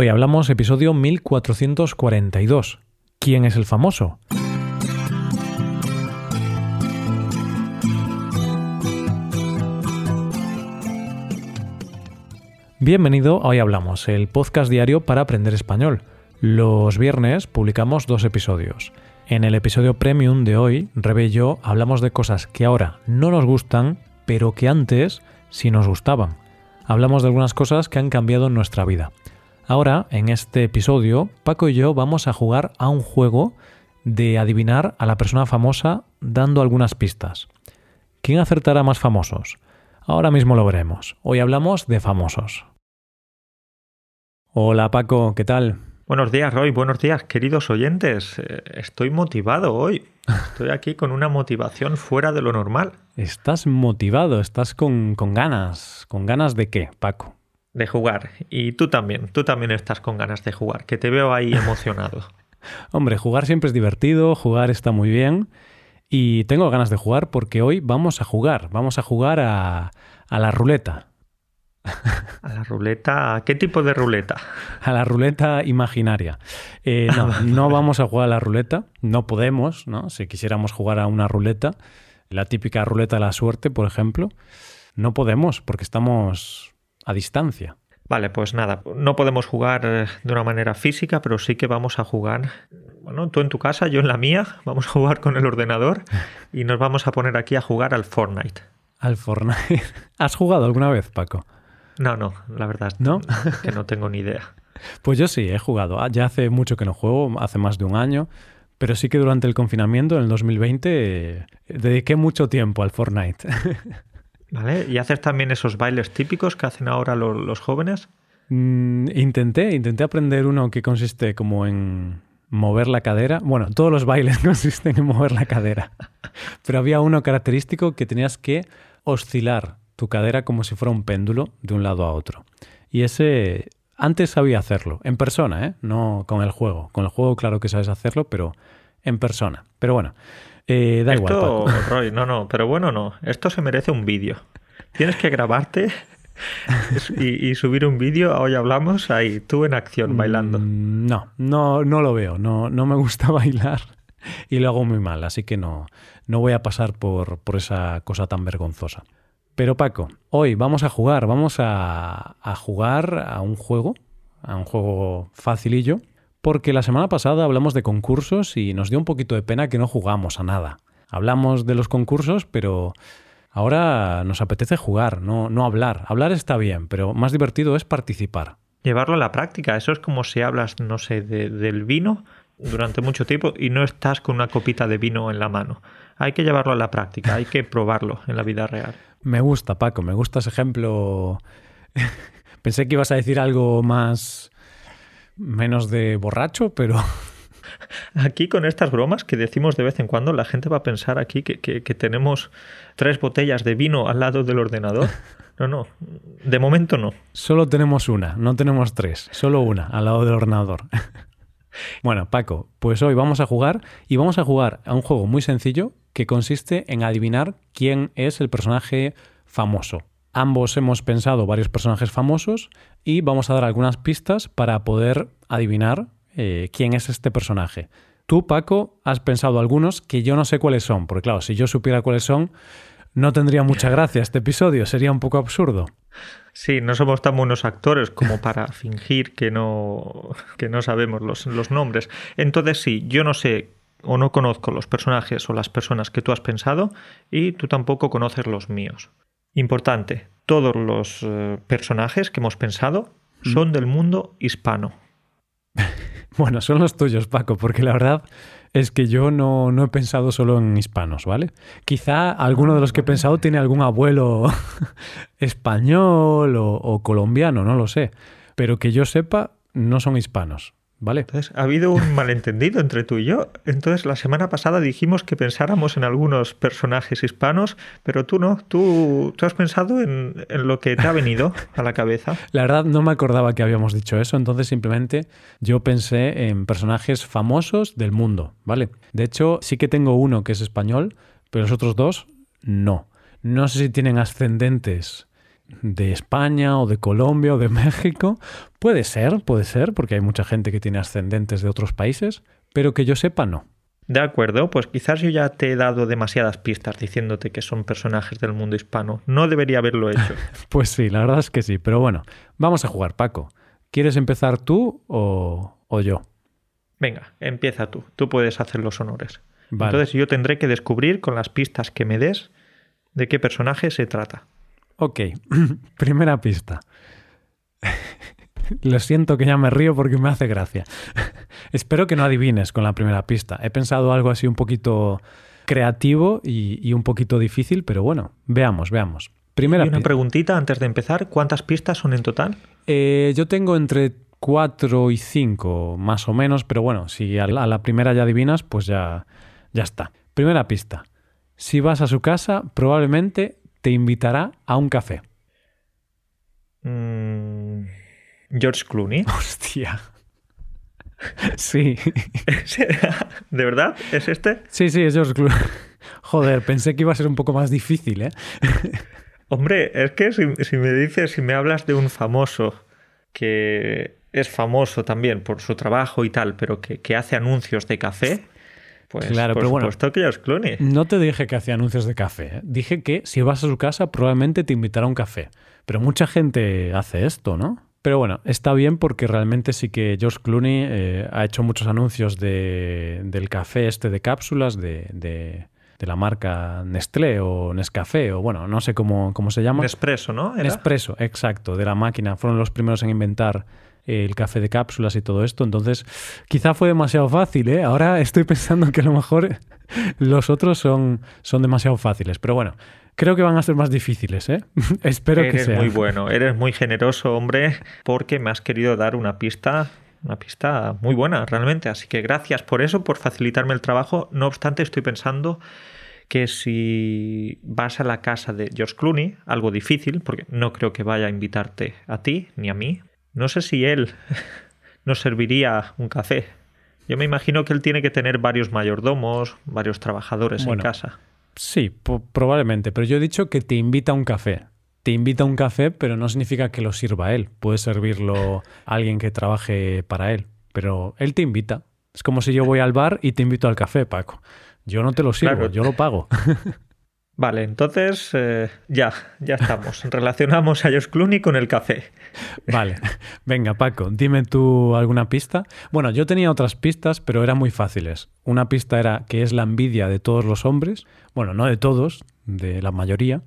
Hoy hablamos episodio 1442. ¿Quién es el famoso? Bienvenido a Hoy Hablamos, el podcast diario para aprender español. Los viernes publicamos dos episodios. En el episodio premium de hoy, Rebe y yo hablamos de cosas que ahora no nos gustan, pero que antes sí nos gustaban. Hablamos de algunas cosas que han cambiado en nuestra vida. Ahora, en este episodio, Paco y yo vamos a jugar a un juego de adivinar a la persona famosa dando algunas pistas. ¿Quién acertará más famosos? Ahora mismo lo veremos. Hoy hablamos de famosos. Hola Paco, ¿qué tal? Buenos días, Roy. Buenos días, queridos oyentes. Eh, estoy motivado hoy. Estoy aquí con una motivación fuera de lo normal. Estás motivado, estás con, con ganas. ¿Con ganas de qué, Paco? De jugar. Y tú también, tú también estás con ganas de jugar, que te veo ahí emocionado. Hombre, jugar siempre es divertido, jugar está muy bien. Y tengo ganas de jugar porque hoy vamos a jugar, vamos a jugar a, a la ruleta. ¿A la ruleta? ¿Qué tipo de ruleta? A la ruleta imaginaria. Eh, no, no vamos a jugar a la ruleta, no podemos, ¿no? Si quisiéramos jugar a una ruleta, la típica ruleta de la suerte, por ejemplo, no podemos porque estamos a distancia. Vale, pues nada, no podemos jugar de una manera física, pero sí que vamos a jugar, bueno, tú en tu casa, yo en la mía, vamos a jugar con el ordenador y nos vamos a poner aquí a jugar al Fortnite. Al Fortnite. ¿Has jugado alguna vez, Paco? No, no, la verdad ¿No? que no tengo ni idea. Pues yo sí, he jugado. Ya hace mucho que no juego, hace más de un año, pero sí que durante el confinamiento, en el 2020, eh, dediqué mucho tiempo al Fortnite. ¿Vale? ¿Y haces también esos bailes típicos que hacen ahora los, jóvenes? Mm, intenté, intenté aprender uno que consiste como en mover la cadera. Bueno, todos los bailes consisten en mover la cadera. Pero había uno característico que tenías que oscilar tu cadera como si fuera un péndulo de un lado a otro. Y ese antes sabía hacerlo, en persona, ¿eh? no con el juego. Con el juego claro que sabes hacerlo, pero en persona. Pero bueno, eh, da Esto, igual. Paco. Roy, no, no, pero bueno, no. Esto se merece un vídeo. Tienes que grabarte y, y subir un vídeo. Hoy hablamos ahí, tú en acción, bailando. Mm, No, no, no lo veo. No, no me gusta bailar y lo hago muy mal, así que no, no voy a pasar por, por esa cosa tan vergonzosa. Pero Paco, hoy vamos a jugar, vamos a, a jugar a un juego, a un juego facilillo, porque la semana pasada hablamos de concursos y nos dio un poquito de pena que no jugamos a nada. Hablamos de los concursos, pero ahora nos apetece jugar, no, no hablar. Hablar está bien, pero más divertido es participar. Llevarlo a la práctica. Eso es como si hablas, no sé, de- del vino durante mucho tiempo y no estás con una copita de vino en la mano. Hay que llevarlo a la práctica, hay que probarlo en la vida real. Me gusta, Paco, me gusta ese ejemplo. Pensé que ibas a decir algo más menos de borracho, pero Aquí con estas bromas que decimos de vez en cuando, la gente va a pensar aquí que, que- que tenemos tres botellas de vino al lado del ordenador. No, no, de momento no. solo tenemos una, no tenemos tres, solo una al lado del ordenador. Bueno, Paco, pues hoy vamos a jugar y vamos a jugar a un juego muy sencillo que consiste en adivinar quién es el personaje famoso. Ambos hemos pensado varios personajes famosos y vamos a dar algunas pistas para poder adivinar eh, quién es este personaje. Tú, Paco, has pensado algunos que yo no sé cuáles son, porque claro, si yo supiera cuáles son, no tendría mucha gracia este episodio, sería un poco absurdo. Sí, no somos tan buenos actores como para fingir que no, que no sabemos los, los nombres. Entonces sí, yo no sé o no conozco los personajes o las personas que tú has pensado y tú tampoco conoces los míos. Importante, todos los eh, personajes que hemos pensado son del mundo hispano. Bueno, son los tuyos, Paco, porque la verdad es que yo no, no he pensado solo en hispanos, ¿vale? Quizá alguno de los que he pensado tiene algún abuelo español o, o colombiano, no lo sé. Pero que yo sepa, no son hispanos, ¿vale? Entonces, ha habido un malentendido entre tú y yo. Entonces, la semana pasada dijimos que pensáramos en algunos personajes hispanos, pero tú no. Tú, tú has pensado en, en lo que te ha venido a la cabeza. La verdad no me acordaba que habíamos dicho eso, entonces simplemente yo pensé en personajes famosos del mundo, ¿vale? De hecho, sí que tengo uno que es español, pero los otros dos no. No sé si tienen ascendentes de España o de Colombia o de México. Puede ser, puede ser, porque hay mucha gente que tiene ascendentes de otros países, pero que yo sepa no. De acuerdo, pues quizás yo ya te he dado demasiadas pistas diciéndote que son personajes del mundo hispano. No debería haberlo hecho. pues sí, la verdad es que sí, pero bueno, vamos a jugar, Paco. ¿Quieres empezar tú o, o yo? Venga, empieza tú. Tú puedes hacer los honores. Entonces yo tendré que descubrir con las pistas que me des de qué personaje se trata. Ok, primera pista. Lo siento que ya me río porque me hace gracia. Espero que no adivines con la primera pista. He pensado algo así un poquito creativo y, un poquito difícil, pero bueno, veamos, veamos. Primera y una preguntita antes de empezar. ¿Cuántas pistas son en total? Eh, yo tengo entre cuatro y cinco, más o menos, pero bueno, si a la, primera ya adivinas, pues ya, ya está. Primera pista. Si vas a su casa, probablemente te invitará a un café. Mm, George Clooney. Hostia. Sí. ¿De verdad? ¿Es este? Sí, sí, es George Clooney. Joder, pensé que iba a ser un poco más difícil, ¿eh? Hombre, es que si, me dices, si me hablas de un famoso que es famoso también por su trabajo y tal, pero que, hace anuncios de café, pues claro, por pero supuesto que George Clooney. No te dije que hacía anuncios de café. ¿eh? Dije que si vas a su casa probablemente te invitará a un café. Pero mucha gente hace esto, ¿no? Pero bueno, está bien porque realmente sí que George Clooney eh, ha hecho muchos anuncios de, del café este de cápsulas de, de, la marca Nestlé o Nescafé o bueno, no sé cómo, cómo se llama. Nespresso, ¿no? Nespresso, exacto, de la máquina. Fueron los primeros en inventar el café de cápsulas y todo esto. Entonces, quizá fue demasiado fácil, ¿eh? Ahora estoy pensando que a lo mejor los otros son, son demasiado fáciles. Pero bueno, Creo que van a ser más difíciles, ¿eh? Espero que sea. Eres muy bueno, eres muy generoso, hombre, porque me has querido dar una pista, una pista muy buena, realmente. Así que gracias por eso, por facilitarme el trabajo. No obstante, estoy pensando que si vas a la casa de George Clooney, algo difícil, porque no creo que vaya a invitarte a ti ni a mí, no sé si él nos serviría un café. Yo me imagino que él tiene que tener varios mayordomos, varios trabajadores en casa. Sí, probablemente, pero yo he dicho que te invita a un café. Te invita a un café, pero no significa que lo sirva él. Puede servirlo alguien que trabaje para él, pero él te invita. Es como si yo voy al bar y te invito al café, Paco. Yo no te lo sirvo, yo lo pago. Vale, entonces eh, ya, ya estamos. Relacionamos a Josh Clooney con el café. Vale, venga Paco, dime tú alguna pista. Bueno, yo tenía otras pistas, pero eran muy fáciles. Una pista era que es la envidia de todos los hombres, bueno, no de todos, de la mayoría,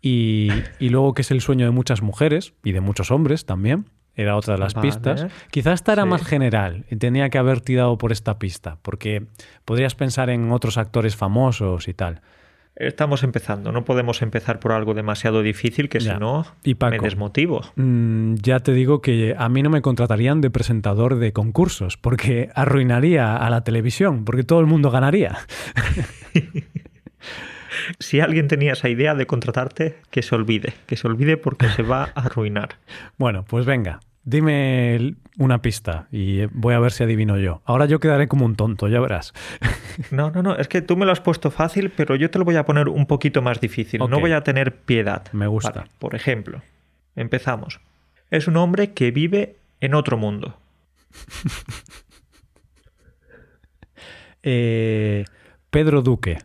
y, luego que es el sueño de muchas mujeres y de muchos hombres también. Era otra de las pistas. Quizás esta era más general y tenía que haber tirado por esta pista, porque podrías pensar en otros actores famosos y tal. Estamos empezando, no podemos empezar por algo demasiado difícil que si no me desmotivo. Mm, ya te digo que a mí no me contratarían de presentador de concursos porque arruinaría a la televisión, porque todo el mundo ganaría. si alguien tenía esa idea de contratarte, que se olvide, que se olvide porque se va a arruinar. Bueno, pues venga, Dime una pista y voy a ver si adivino yo. Ahora yo quedaré como un tonto, ya verás. No, no, no, es que tú me lo has puesto fácil, pero yo te lo voy a poner un poquito más difícil. No voy a tener piedad. Me gusta. por ejemplo, empezamos. Es un hombre que vive en otro mundo. Eh, Pedro Duque.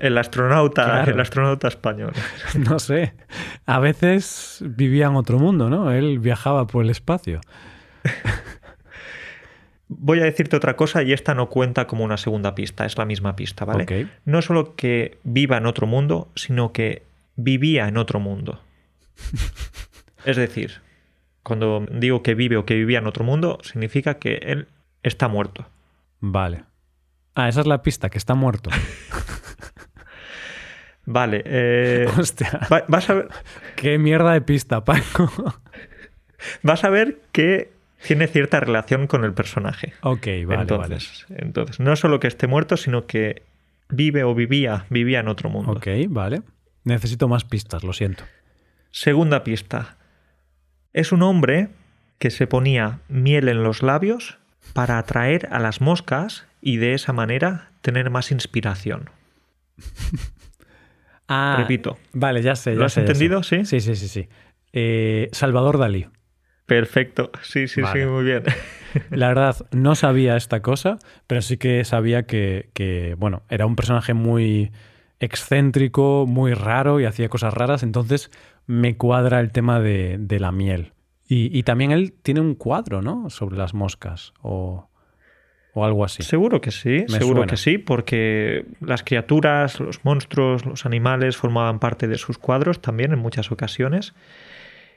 El, astronauta, el astronauta español. No sé. A veces vivía en otro mundo, ¿no? Él viajaba por el espacio. Voy a decirte otra cosa y esta no cuenta como una segunda pista, es la misma pista, ¿vale? No solo que viva en otro mundo, sino que vivía en otro mundo. es decir, cuando digo que vive o que vivía en otro mundo, significa que él está muerto. Vale. Ah, esa es la pista, que está muerto. vale. Eh, Hostia. vas a ver. Qué mierda de pista, Paco. vas a ver que tiene cierta relación con el personaje. Ok, vale. Entonces, entonces no solo que esté muerto, sino que vive o vivía, vivía en otro mundo. Ok, vale. Necesito más pistas, lo siento. Segunda pista. Es un hombre que se ponía miel en los labios para atraer a las moscas y de esa manera tener más inspiración. Ah, Repito. Vale, ya sé. ¿Lo ya has sé, ya sé. entendido? Sí. Sí, sí, sí, sí. Eh, Salvador Dalí. Perfecto. Sí, sí, Vale. sí, muy bien. La verdad, no sabía esta cosa, pero sí que sabía que, que, bueno, era un personaje muy excéntrico, muy raro y hacía cosas raras, entonces me cuadra el tema de, de la miel. Y, y también él tiene un cuadro, ¿no? Sobre las moscas o, o algo así. Seguro que sí, Me seguro suena. que sí, porque las criaturas, los monstruos, los animales formaban parte de sus cuadros también en muchas ocasiones.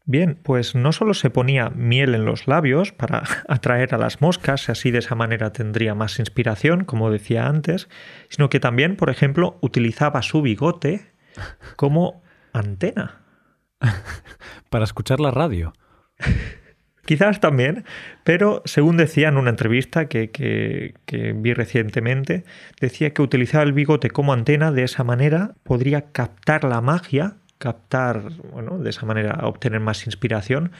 Bien, pues no solo se ponía miel en los labios para atraer a las moscas y así de esa manera tendría más inspiración, como decía antes, sino que también, por ejemplo, utilizaba su bigote como antena. Para escuchar la radio. Quizás también, pero según decía en una entrevista que, que- que vi recientemente, decía que utilizaba el bigote como antena, de esa manera podría captar la magia, captar, bueno, de esa manera obtener más inspiración,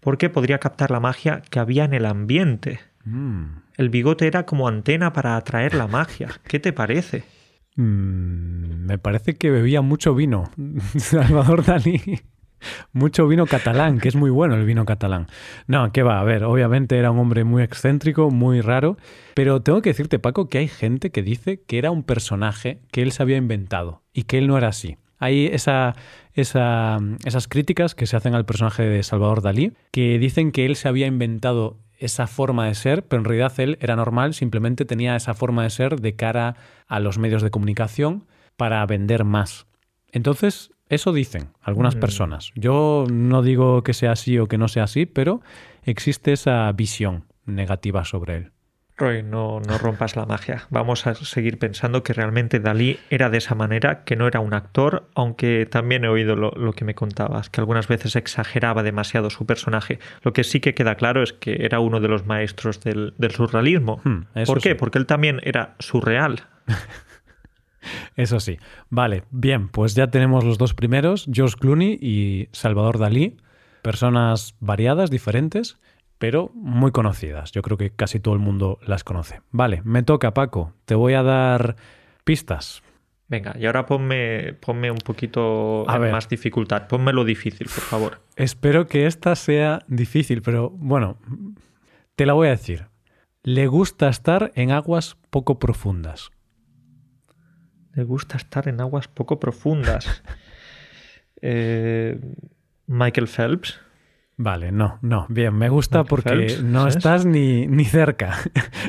porque podría captar la magia que había en el ambiente. Mm. El bigote era como antena para atraer la magia. ¿Qué te parece? Mm, me parece que bebía mucho vino. Salvador Dalí. Mucho vino catalán, que es muy bueno el vino catalán. No, que va, a ver, obviamente era un hombre muy excéntrico, muy raro, pero tengo que decirte, Paco, que hay gente que dice que era un personaje que él se había inventado y que él no era así. Hay esa, esa, esas críticas que se hacen al personaje de Salvador Dalí, que dicen que él se había inventado esa forma de ser, pero en realidad él era normal, simplemente tenía esa forma de ser de cara a los medios de comunicación para vender más. Entonces, eso dicen algunas Mm. personas. Yo no digo que sea así o que no sea así, pero existe esa visión negativa sobre él. Roy, no, no rompas la magia. Vamos a seguir pensando que realmente Dalí era de esa manera, que no era un actor, aunque también he oído lo, lo que me contabas, que algunas veces exageraba demasiado su personaje. Lo que sí que queda claro es que era uno de los maestros del, del surrealismo. Hmm, ¿Por qué? sí. Porque él también era surreal. Eso sí. Vale, bien, pues ya tenemos los dos primeros, George Clooney y Salvador Dalí, personas variadas, diferentes, pero muy conocidas. Yo creo que casi todo el mundo las conoce. Vale, me toca, Paco. Te voy a dar pistas. Venga, y ahora ponme, ponme un poquito A ver. más dificultad. Ponme lo difícil, por favor. Espero que esta sea difícil, pero bueno, te la voy a decir. Le gusta estar en aguas poco profundas. Le gusta estar en aguas poco profundas. Eh, Michael Phelps. Vale, no, no. Bien, me gusta Michael porque Phelps, no ¿sabes? estás ni, ni cerca.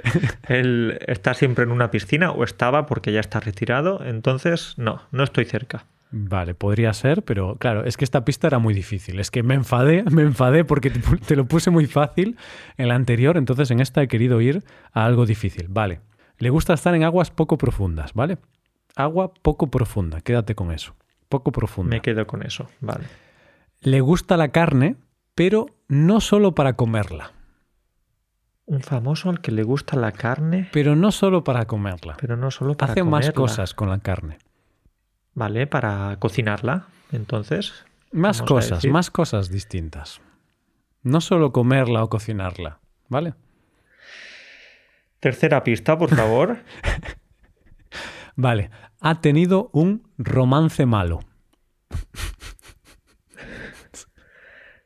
Él está siempre en una piscina o estaba porque ya está retirado. Entonces, no, no estoy cerca. Vale, podría ser, pero claro, es que esta pista era muy difícil. Es que me enfadé, me enfadé porque te, te lo puse muy fácil en la anterior, entonces en esta he querido ir a algo difícil. Vale, le gusta estar en aguas poco profundas, ¿vale? Agua poco profunda, quédate con eso. Poco profunda. Me quedo con eso. Vale. Le gusta la carne, pero no solo para comerla. Un famoso al que le gusta la carne, Pero no solo para comerla. pero no solo para Hace más cosas con la carne. Vale, para cocinarla. Entonces, Más cosas, más cosas distintas. No solo comerla o cocinarla, ¿vale? tercera pista, por favor. Vale, ha tenido un romance malo.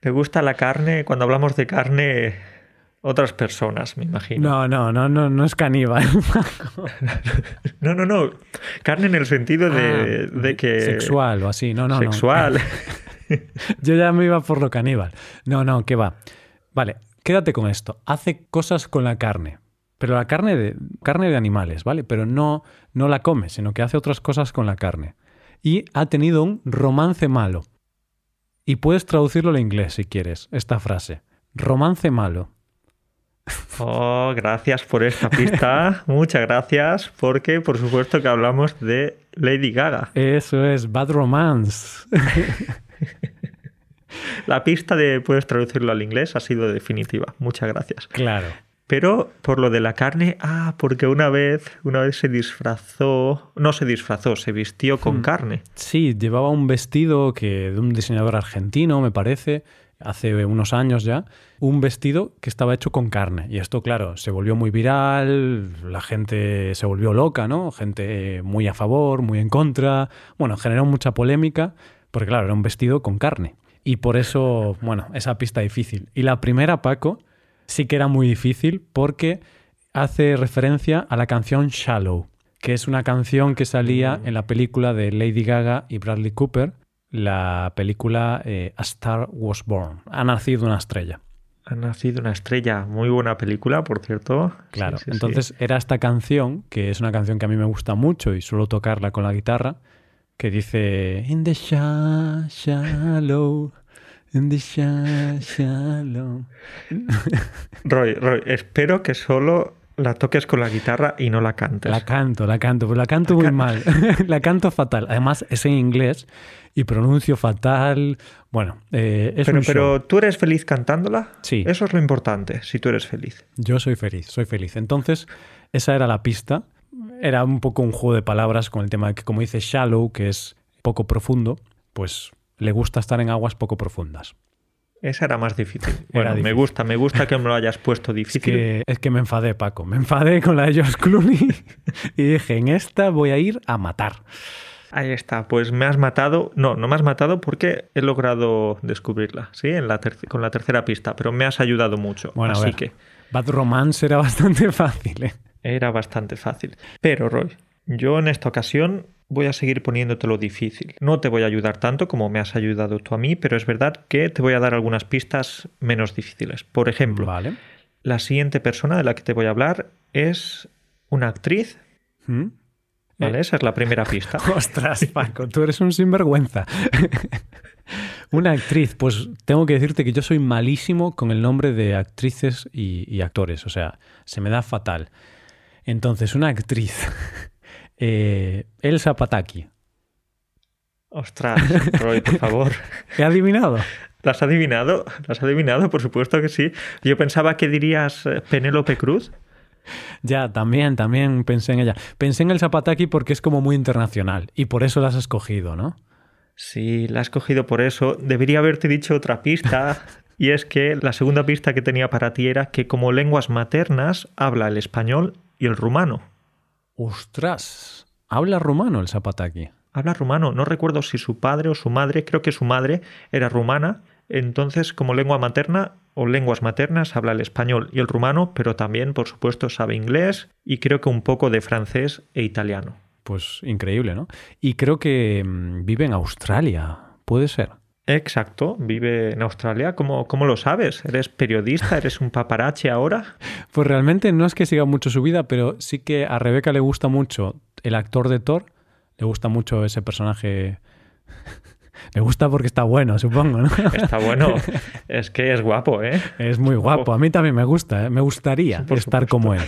le gusta la carne. Cuando hablamos de carne, otras personas, me imagino. No, no, no, no, no es caníbal. No, no, no. Carne en el sentido de, Ah, de que. Sexual o así, no, no, no. Sexual. Yo ya me iba por lo caníbal. No, no, ¿qué va? Vale, quédate con esto. Hace cosas con la carne. Pero la carne de, carne de animales, ¿vale? Pero no, no la come, sino que hace otras cosas con la carne. Y ha tenido un romance malo. Y puedes traducirlo al inglés si quieres, esta frase. Romance malo. Oh, gracias por esta pista. Muchas gracias, porque por supuesto que hablamos de Lady Gaga. Eso es Bad Romance. La pista de puedes traducirlo al inglés ha sido definitiva. Muchas gracias. claro. Pero por lo de la carne, ah, porque una vez, una vez se disfrazó, no se disfrazó, se vistió con Hmm. carne. Sí, llevaba un vestido que de un diseñador argentino, me parece. hace unos años ya, un vestido que estaba hecho con carne. Y esto, claro, se volvió muy viral, la gente se volvió loca, ¿no? Gente muy a favor, muy en contra. Bueno, generó mucha polémica, porque claro, era un vestido con carne. Y por eso, bueno, esa pista difícil. Y la primera, Paco, sí que era muy difícil porque hace referencia a la canción Shallow, que es una canción que salía en la película de Lady Gaga y Bradley Cooper, la película eh, A Star Was Born. Ha nacido una estrella. Ha nacido una estrella, muy buena película, por cierto. Claro, entonces era esta canción, que es una canción que a mí me gusta mucho y suelo tocarla con la guitarra, que dice In the shallow, in the shallow. Roy, Roy, espero que solo la toques con la guitarra y no la cantes. La canto, la canto, pero la canto muy mal. la canto fatal. Además, es en inglés y pronuncio fatal. Bueno, eh, es pero, pero tú eres feliz cantándola. Sí. Eso es lo importante, si tú eres feliz. Yo soy feliz, soy feliz. Entonces, esa era la pista. Era un poco un juego de palabras con el tema de que, como dice shallow, que es poco profundo, pues le gusta estar en aguas poco profundas. Esa era más difícil. Bueno, me gusta, me gusta que me lo hayas puesto difícil. Es que, me enfadé, Paco. Me enfadé con la de George Clooney y dije, en esta voy a ir a matar. Ahí está, pues me has matado. No, no me has matado porque he logrado descubrirla, ¿sí? En la con la tercera pista, pero me has ayudado mucho. Bueno, así que. Bad Romance era bastante fácil, ¿eh? Era bastante fácil. Pero, Roy, yo en esta ocasión voy a seguir poniéndotelo difícil. No te voy a ayudar tanto como me has ayudado tú a mí, pero es verdad que te voy a dar algunas pistas menos difíciles. Por ejemplo, la siguiente persona de la que te voy a hablar es una actriz. ¿Mm? Vale, esa es la primera pista. Ostras, Paco, tú eres un sinvergüenza. una actriz, pues tengo que decirte que yo soy malísimo con el nombre de actrices y, y actores, o sea, se me da fatal. Entonces, una actriz eh, Elsa Pataki. Ostras, Roy, por favor. ¿He adivinado? ¿Las has adivinado? ¿Las has adivinado? Por supuesto que sí. Yo pensaba que dirías eh, Penélope Cruz. Ya, también, también pensé en ella. Pensé en el Zapataki porque es como muy internacional y por eso la has escogido, ¿no? Sí, la has escogido por eso. Debería haberte dicho otra pista. y es que la segunda pista que tenía para ti era que como lenguas maternas habla el español y el rumano. ¡Ostras! ¿Habla rumano el Zapataki? Habla rumano. No recuerdo si su padre o su madre, creo que su madre era rumana. Entonces, como lengua materna o lenguas maternas, habla el español y el rumano, pero también, por supuesto, sabe inglés y creo que un poco de francés e italiano. Pues increíble, ¿no? Y creo que mm, vive en Australia. ¿Puede ser? Exacto, vive en Australia. ¿Cómo, ¿Cómo, lo sabes? ¿Eres periodista? ¿Eres un paparache ahora? Pues realmente no es que siga mucho su vida, pero sí que a Rebeca le gusta mucho el actor de Thor. Le gusta mucho ese personaje. Le gusta porque está bueno, supongo, ¿no? Está bueno. Es que es guapo, ¿eh? Es muy guapo. A mí también me gusta, ¿eh? me gustaría estar como él.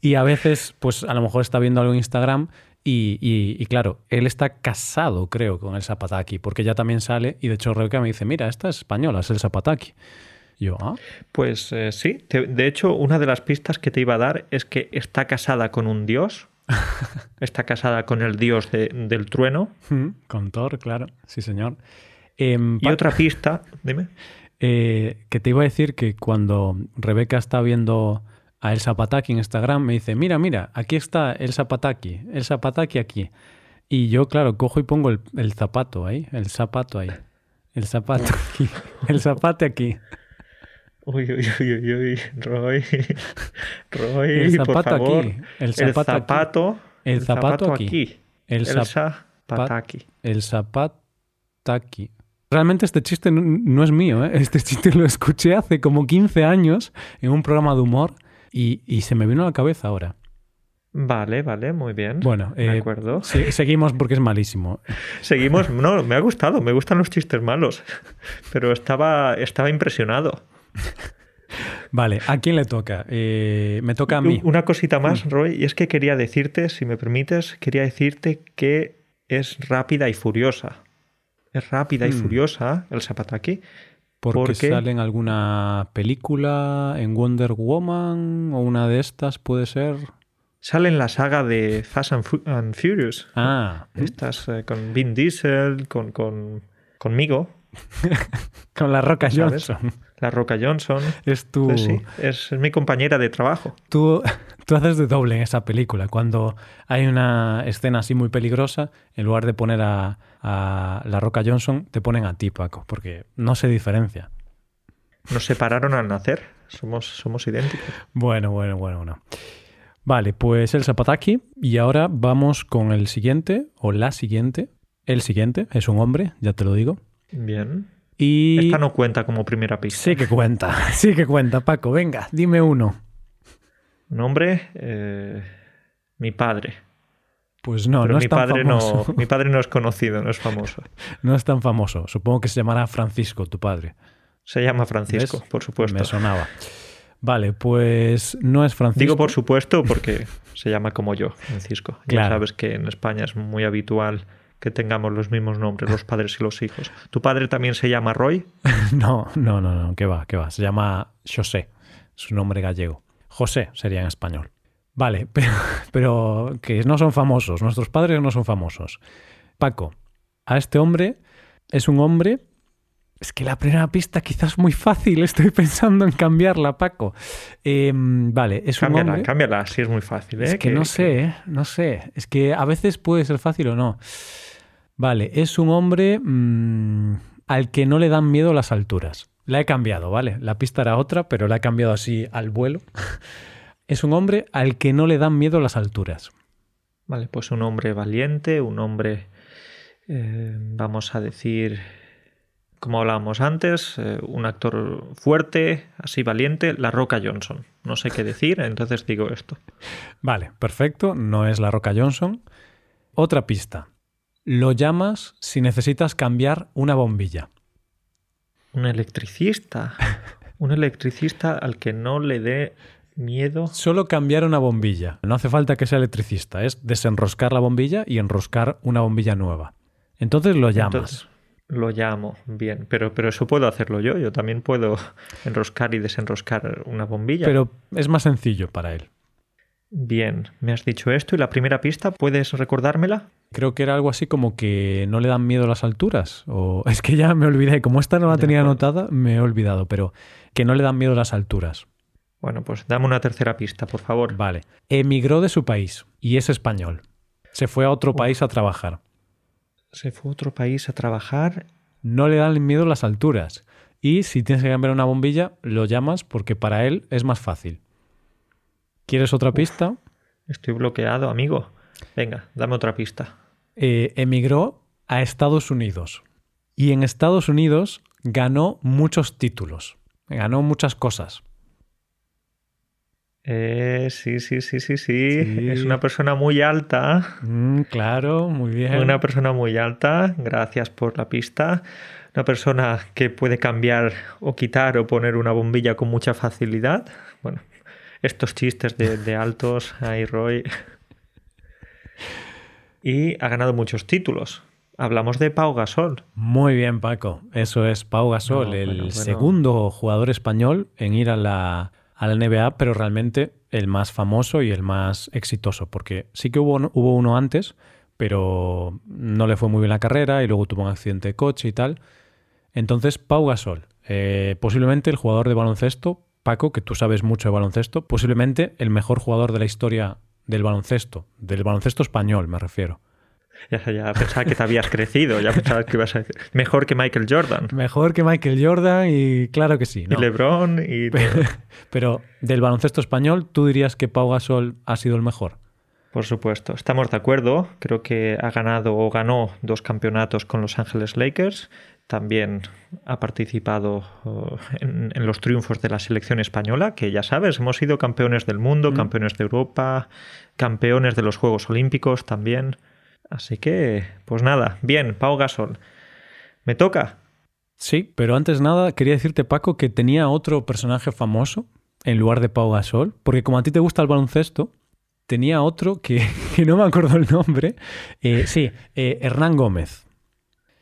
y a veces, pues a lo mejor está viendo algo en Instagram y, claro, él está casado, creo, con el Zapataki, porque ya también sale, y de hecho Rebeca me dice, mira, esta es española, es el Zapataki. Yo, ¿ah? Pues eh, sí, de hecho, una de las pistas que te iba a dar es que está casada con un dios, está casada con el dios del trueno. Mm, con Thor, claro, sí señor. Em, y otra pista, dime. Eh, que te iba a decir que cuando Rebeca está viendo a El Zapataki en Instagram, me dice, mira, mira, aquí está El Zapataki, El Zapataki aquí. Y yo, claro, cojo y pongo el, zapato ahí, el zapato ahí. El zapato aquí, el zapato aquí. Uy, uy, uy, uy, Roy. Roy, el zapato por favor. aquí. El zapato, el zapato, El zapato, aquí. El, zapato aquí. El zapato aquí. Realmente este chiste no, es mío, ¿eh? este chiste lo escuché hace como 15 años en un programa de humor y, se me vino a la cabeza ahora. Vale, vale, muy bien. Bueno, de eh, acuerdo. seguimos porque es malísimo. Seguimos, no, me ha gustado, me gustan los chistes malos, pero estaba, estaba impresionado. Vale, ¿a quién le toca? Eh, me toca a mí. Una cosita más. Roy, y es que quería decirte, si me permites, quería decirte que es rápida y furiosa. Es rápida y mm. furiosa el Zapataki, porque, sale en alguna película, en Wonder Woman o una de estas, puede ser. Sale en la saga de Fast and, Furious. Ah. Estas eh, con Vin Diesel, con, con, conmigo. Con la Roca. Johnson. La Roca Johnson. Es tu. Pues sí, es, es mi compañera de trabajo. Tú, tú haces de doble en esa película. Cuando hay una escena así muy peligrosa, en lugar de poner a, a la Roca Johnson, te ponen a ti, Paco, porque no se diferencia. Nos separaron al nacer. Somos, somos idénticos. Bueno, bueno, bueno, bueno. Vale, pues el Zapataki. Y ahora vamos con el siguiente, o la siguiente. El siguiente es un hombre, ya te lo digo. Bien. Y. Esta no cuenta como primera pista. Sí que cuenta, sí que cuenta, Paco. Venga, dime uno. Nombre, eh, mi padre. Pues no, Pero no mi, es tan padre famoso. no, mi padre no es conocido, no es famoso. No es tan famoso. Supongo que se llamará Francisco, tu padre. Se llama Francisco, ¿Ves? por supuesto. Me sonaba. Vale, pues no es Francisco. Digo por supuesto porque se llama como yo, Francisco. Ya sabes que en España es muy habitual que tengamos los mismos nombres, los padres y los hijos. ¿Tu padre también se llama Roy? No, no, no, no, que va, que va. Se llama José, su nombre gallego. José sería en español. Vale, pero, pero que no son famosos, nuestros padres no son famosos. Paco, a este hombre es un hombre... Es que la primera pista quizás muy fácil, estoy pensando en cambiarla, Paco. Eh, vale, es un hombre... cámbiala, sí es muy fácil. ¿eh? Es que no sé, ¿eh? no sé. Es que a veces puede ser fácil o no. Vale, es un hombre mm, al que no le dan miedo las alturas. La he cambiado, ¿vale? La pista era otra, pero la he cambiado así al vuelo. es un hombre al que no le dan miedo las alturas. Vale, pues un hombre valiente, un hombre, eh, vamos a decir, como hablábamos antes, eh, un actor fuerte, así valiente, La Roca Johnson. No sé qué decir, entonces digo esto. Vale, perfecto. No es la Roca Johnson. Otra pista. Lo llamas si necesitas cambiar una bombilla. Un electricista. Un electricista al que no le dé miedo. Solo cambiar una bombilla. No hace falta que sea electricista, es desenroscar la bombilla y enroscar una bombilla nueva. Entonces lo llamas. Entonces, lo llamo, bien, pero, pero eso puedo hacerlo yo. Yo también puedo enroscar y desenroscar una bombilla. pero es más sencillo para él. Bien, me has dicho esto y la primera pista, ¿puedes recordármela? Creo que era algo así como que no le dan miedo las alturas. O es que ya me olvidé. Como esta no la De tenía acuerdo. anotada, me he olvidado. Pero que no le dan miedo las alturas. Bueno, pues dame una tercera pista, por favor. Vale. Emigró de su país y es español. Se fue a otro país a trabajar. Se fue a otro país a trabajar. No le dan miedo las alturas. Y si tienes que cambiar una bombilla, lo llamas porque para él es más fácil. ¿Quieres otra pista? Estoy bloqueado, amigo. Venga, dame otra pista. Eh, emigró a Estados Unidos. Y en Estados Unidos ganó muchos títulos. Ganó muchas cosas. Eh, sí, sí, sí, sí, sí, Sí. Es una persona muy alta. Mm, claro, muy bien. Una persona muy alta. Gracias por la pista. Una persona que puede cambiar o quitar o poner una bombilla con mucha facilidad. Bueno, estos chistes de, de altos, ahí Roy. Y ha ganado muchos títulos. Hablamos de Pau Gasol. Muy bien, Paco. Eso es Pau Gasol, No, el bueno. segundo jugador español en ir a la, a la NBA, pero realmente el más famoso y el más exitoso, porque sí que hubo, hubo uno antes, pero no le fue muy bien la carrera y luego tuvo un accidente de coche y tal. Entonces, Pau Gasol, eh, posiblemente el jugador de baloncesto, Paco, que tú sabes mucho de baloncesto, posiblemente el mejor jugador de la historia del baloncesto, del baloncesto español, me refiero. Ya, ya pensaba que te habías crecido, ya pensaba que ibas a decir mejor que Michael Jordan. Mejor que Michael Jordan y claro que sí. ¿no? Y LeBron y. Pero del baloncesto español, ¿tú dirías que Pau Gasol ha sido el mejor? Por supuesto, estamos de acuerdo. Creo que ha ganado o ganó dos campeonatos con Los Ángeles Lakers. También ha participado uh, en, en los triunfos de la selección española, que ya sabes, hemos sido campeones del mundo, Mm. campeones de Europa, campeones de los Juegos Olímpicos también. Así que, pues nada, bien, Pau Gasol. ¿Me toca? Sí, pero antes nada quería decirte, Paco, que tenía otro personaje famoso en lugar de Pau Gasol, porque como a ti te gusta el baloncesto, tenía otro que, que no me acuerdo el nombre. Eh, sí, eh, Hernán Gómez.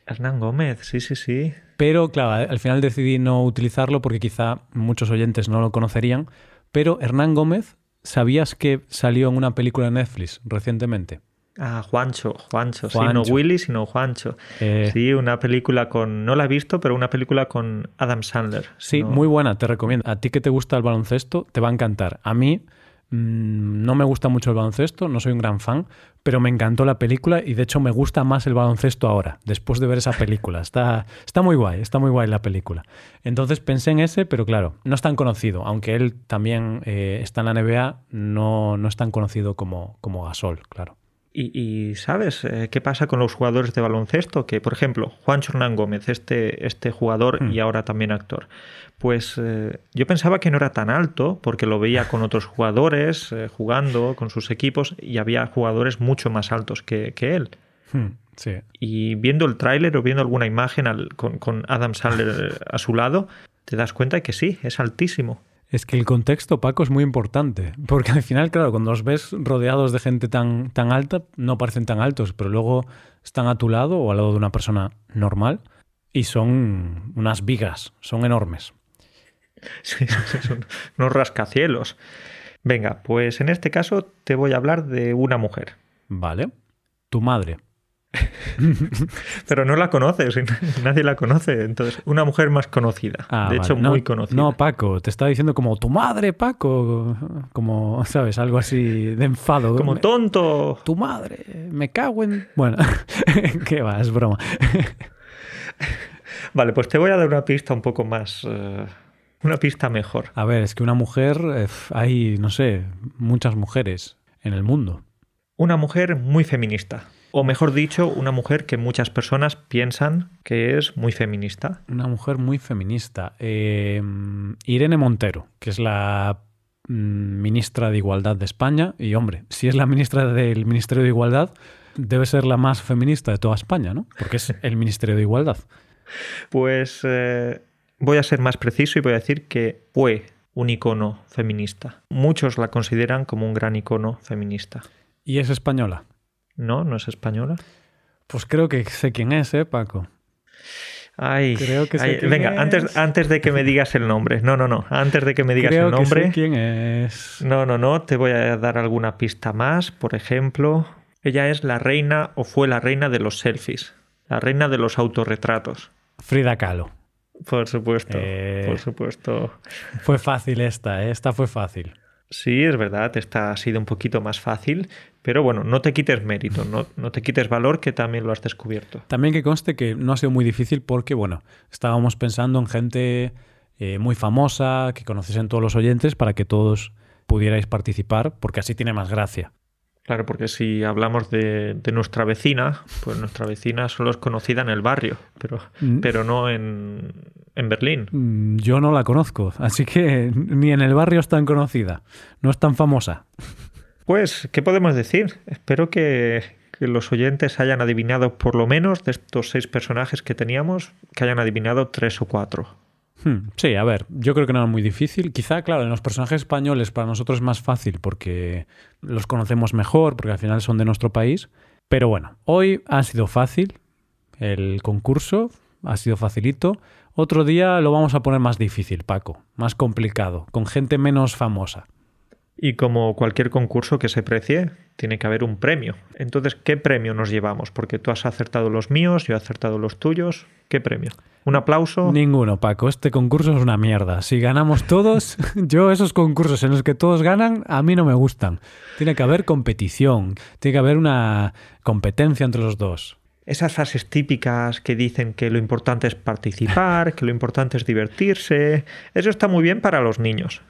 Hernán Gómez, sí, sí, sí. Pero claro, al final decidí no utilizarlo porque quizá muchos oyentes no lo conocerían. Pero Hernán Gómez, ¿sabías que salió en una película de Netflix recientemente? Ah, Juancho, Juancho, sí, Juancho. no Willy, sino Juancho. Eh, Sí, una película con, no la he visto, pero una película con Adam Sandler. Sí, No- muy buena, te recomiendo. A ti que te gusta el baloncesto, te va a encantar. A mí mm, no me gusta mucho el baloncesto, no soy un gran fan, pero me encantó la película y de hecho me gusta más el baloncesto ahora, después de ver esa película. Está, está muy guay, está muy guay la película. Entonces pensé en ese, pero claro, no es tan conocido, aunque él también eh, está en la NBA, no, no es tan conocido como, como Gasol, claro. Y, y, ¿sabes eh, qué pasa con los jugadores de baloncesto? Que, por ejemplo, Juan Hernán Gómez, este, este jugador Mm. y ahora también actor, pues eh, yo pensaba que no era tan alto porque lo veía con otros jugadores eh, jugando con sus equipos y había jugadores mucho más altos que, que él. Hmm, sí. Y viendo el tráiler o viendo alguna imagen al- con, con Adam Sandler a su lado, te das cuenta de que sí, es altísimo. Es que el contexto, Paco, es muy importante. Porque al final, claro, cuando los ves rodeados de gente tan, tan alta, no parecen tan altos, pero luego están a tu lado o al lado de una persona normal y son unas vigas, son enormes. Sí, son unos rascacielos. Venga, pues en este caso te voy a hablar de una mujer. Vale. Tu madre. Pero no la conoces, nadie la conoce. Entonces, una mujer más conocida. Ah, de vale. hecho, No, muy conocida. No, Paco, te estaba diciendo como tu madre, Paco. Como, ¿sabes? Algo así de enfado. Como Me- tonto. Tu madre, me cago en. Bueno, qué va, es broma. Vale, pues te voy a dar una pista un poco más. eh, una pista mejor. A ver, es que una mujer, eh, hay, no sé, muchas mujeres en el mundo. Una mujer muy feminista. O mejor dicho, una mujer que muchas personas piensan que es muy feminista. Una mujer muy feminista. Eh, Irene Montero, que es la mm, ministra de Igualdad de España. Y hombre, si es la ministra del Ministerio de Igualdad, debe ser la más feminista de toda España, ¿no? Porque es el Ministerio de Igualdad. Pues eh, voy a ser más preciso y voy a decir que fue un icono feminista. Muchos la consideran como un gran icono feminista. ¿Y es española? ¿No? ¿No es española? Pues creo que sé quién es, ¿eh, Paco? Ay, Creo que sé ay, quién venga, es. antes, antes de que me digas el nombre. No, no, no. Antes de que me digas creo el que sé nombre. quién es. No, no, no. Te voy a dar alguna pista más. Por ejemplo, ella es la reina o fue la reina de los selfies. La reina de los autorretratos. Frida Kahlo. Por supuesto. Eh. Por supuesto. Fue fácil esta, ¿eh? Esta fue fácil. Sí, es verdad, esta ha sido un poquito más fácil, pero bueno, no te quites mérito, no, no te quites valor que también lo has descubierto. También que conste que no ha sido muy difícil porque, bueno, estábamos pensando en gente eh, muy famosa, que conociesen todos los oyentes para que todos pudierais participar, porque así tiene más gracia. Claro, porque si hablamos de, de nuestra vecina, pues nuestra vecina solo es conocida en el barrio, pero, Mm. pero no en, en Berlín. Mm, Yo no la conozco, así que ni en el barrio es tan conocida, no es tan famosa. Pues, ¿qué podemos decir? Espero que, los oyentes hayan adivinado por lo menos de estos seis personajes que teníamos, que hayan adivinado tres o cuatro. Hmm, Sí, a ver, yo creo que no era muy difícil. Quizá, claro, en los personajes españoles para nosotros es más fácil porque los conocemos mejor, porque al final son de nuestro país. Pero bueno, hoy ha sido fácil el concurso, ha sido facilito. Otro día lo vamos a poner más difícil, Paco, más complicado, con gente menos famosa. Y como cualquier concurso que se precie, tiene que haber un premio. Entonces, ¿qué premio nos llevamos? Porque tú has acertado los míos, yo he acertado los tuyos. ¿Qué premio? ¿Un aplauso? Ninguno, Paco, este concurso es una mierda. Si ganamos todos, yo esos concursos en los que todos ganan, a mí no me gustan. Tiene que haber competición, tiene que haber una competencia entre los dos. Esas frases típicas que dicen que lo importante es participar, que lo importante es divertirse. Eso está muy bien para los niños.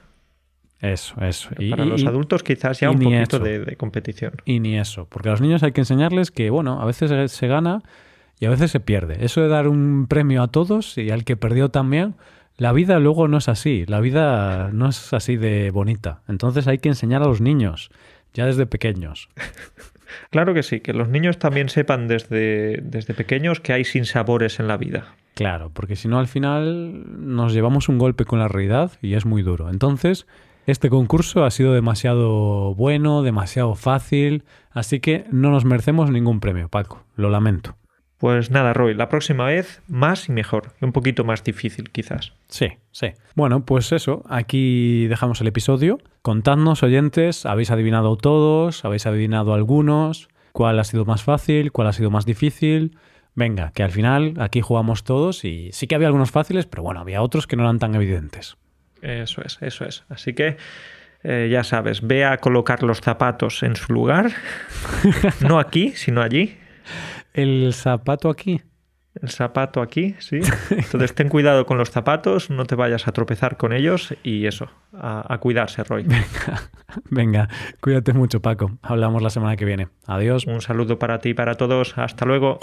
Eso, eso. Pero para los adultos quizás ya y un poquito de, de competición. Y ni eso, porque a los niños hay que enseñarles que, bueno, a veces se- se gana y a veces se pierde. Eso de dar un premio a todos y al que perdió también, la vida luego no es así, la vida no es así de bonita. Entonces hay que enseñar a los niños, ya desde pequeños. Claro que sí, que los niños también sepan desde, desde pequeños que hay sinsabores en la vida. Claro, porque si no al final nos llevamos un golpe con la realidad y es muy duro. Entonces, este concurso ha sido demasiado bueno, demasiado fácil, así que no nos merecemos ningún premio, Paco. Lo lamento. Pues nada, Roy, la próxima vez más y mejor. Un poquito más difícil, quizás. Sí, sí. Bueno, pues eso, aquí dejamos el episodio. Contadnos, oyentes, ¿habéis adivinado todos? ¿Habéis adivinado algunos? cuál ha sido más fácil, cuál ha sido más difícil. Venga, que al final aquí jugamos todos y sí que había algunos fáciles, pero bueno, había otros que no eran tan evidentes. Eso es, eso es. Así que eh, ya sabes, ve a colocar los zapatos en su lugar. no aquí, sino allí. ¿El zapato aquí? El zapato aquí, sí. Entonces ten cuidado con los zapatos, no te vayas a tropezar con ellos y eso, a, a cuidarse, Roy. Venga, venga, cuídate mucho, Paco. Hablamos la semana que viene. Adiós. Un saludo para ti y para todos. Hasta luego.